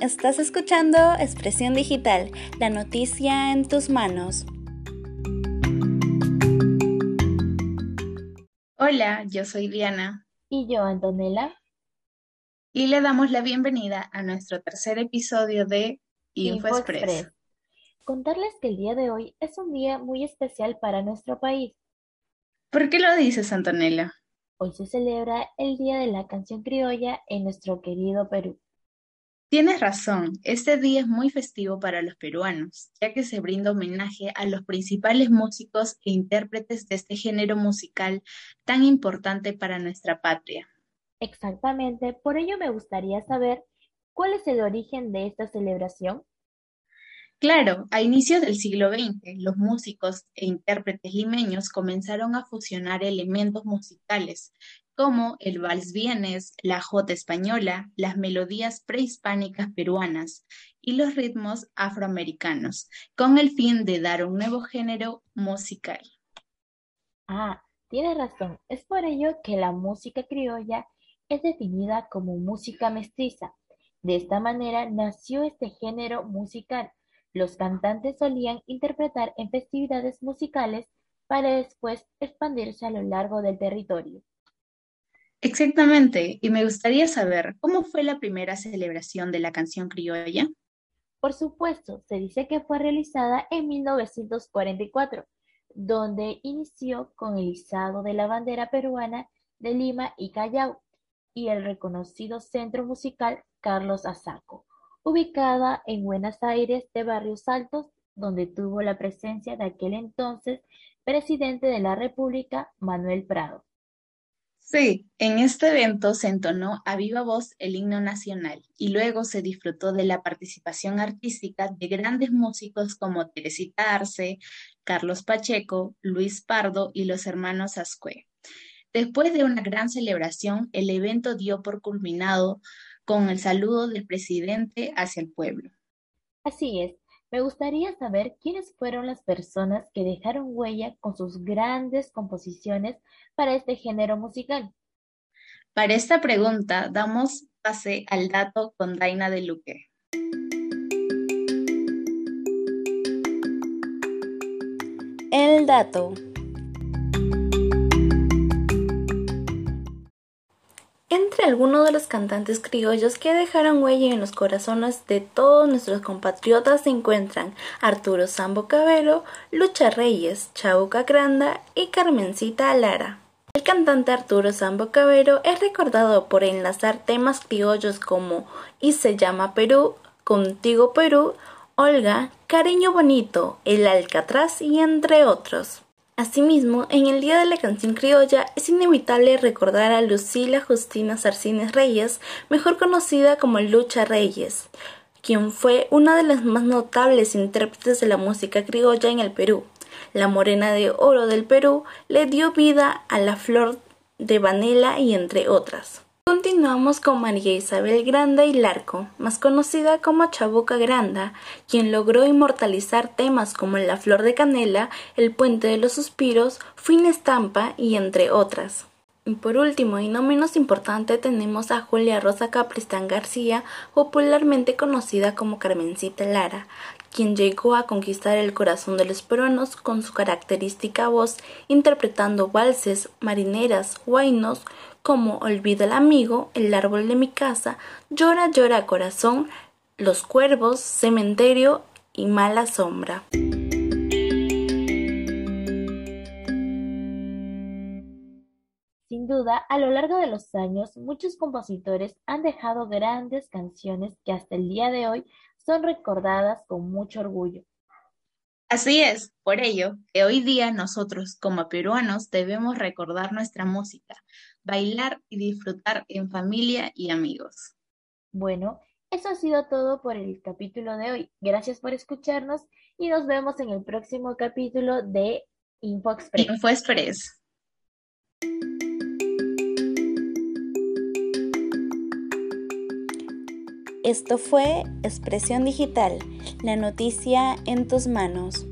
Estás escuchando Expresión Digital, la noticia en tus manos. Hola, yo soy Diana. Y yo, Antonella. Y le damos la bienvenida a nuestro tercer episodio de Info, Express. Contarles que el día de hoy es un día muy especial para nuestro país. ¿Por qué lo dices, Antonella? Hoy se celebra el Día de la Canción Criolla en nuestro querido Perú. Tienes razón, este día es muy festivo para los peruanos, ya que se brinda homenaje a los principales músicos e intérpretes de este género musical tan importante para nuestra patria. Exactamente, por ello me gustaría saber cuál es el origen de esta celebración. Claro, a inicios del siglo XX, los músicos e intérpretes limeños comenzaron a fusionar elementos musicales como el vals vienes, la jota española, las melodías prehispánicas peruanas y los ritmos afroamericanos, con el fin de dar un nuevo género musical. Ah, tienes razón. Es por ello que la música criolla es definida como música mestiza. De esta manera nació este género musical. Los cantantes solían interpretar en festividades musicales para después expandirse a lo largo del territorio. Exactamente, y me gustaría saber, ¿cómo fue la primera celebración de la canción criolla? Por supuesto, se dice que fue realizada en 1944, donde inició con el izado de la bandera peruana de Lima y Callao y el reconocido centro musical Carlos Azaco, ubicada en Buenos Aires de Barrios Altos, donde tuvo la presencia de aquel entonces presidente de la República, Manuel Prado. Sí, en este evento se entonó a viva voz el himno nacional y luego se disfrutó de la participación artística de grandes músicos como Teresita Arce, Carlos Pacheco, Luis Pardo y los hermanos Ascue. Después de una gran celebración, el evento dio por culminado con el saludo del presidente hacia el pueblo. Así es, me gustaría saber quiénes fueron las personas que dejaron huella con sus grandes composiciones para este género musical. Para esta pregunta damos pase al dato con Daina de Luque. El dato. Algunos de los cantantes criollos que dejaron huella en los corazones de todos nuestros compatriotas se encuentran Arturo Sambo Cabero, Lucha Reyes, Chauca Granda y Carmencita Lara. El cantante Arturo Sambo Cabero es recordado por enlazar temas criollos como Y se llama Perú, Contigo Perú, Olga, Cariño Bonito, El Alcatraz y entre otros. Asimismo, en el Día de la Canción Criolla es inevitable recordar a Lucila Justina Sarcines Reyes, mejor conocida como Lucha Reyes, quien fue una de las más notables intérpretes de la música criolla en el Perú. La morena de oro del Perú le dio vida a la flor de Vanela y entre otras. Continuamos con María Isabel Granda y Larco, más conocida como Chabuca Granda, quien logró inmortalizar temas como La Flor de Canela, El Puente de los Suspiros, Fin Estampa y entre otras. Y por último, y no menos importante, tenemos a Julia Rosa Capristán García, popularmente conocida como Carmencita Lara, quien llegó a conquistar el corazón de los peruanos con su característica voz, interpretando valses, marineras, guainos, como Olvida el amigo, El árbol de mi casa, Llora, llora corazón, Los cuervos, Cementerio y Mala sombra. Duda, a lo largo de los años, muchos compositores han dejado grandes canciones que hasta el día de hoy son recordadas con mucho orgullo. Así es, por ello que hoy día nosotros como peruanos debemos recordar nuestra música, bailar y disfrutar en familia y amigos. Bueno, eso ha sido todo por el capítulo de hoy. Gracias por escucharnos y nos vemos en el próximo capítulo de Info Express. Info Express. Esto fue Expresión Digital, la noticia en tus manos.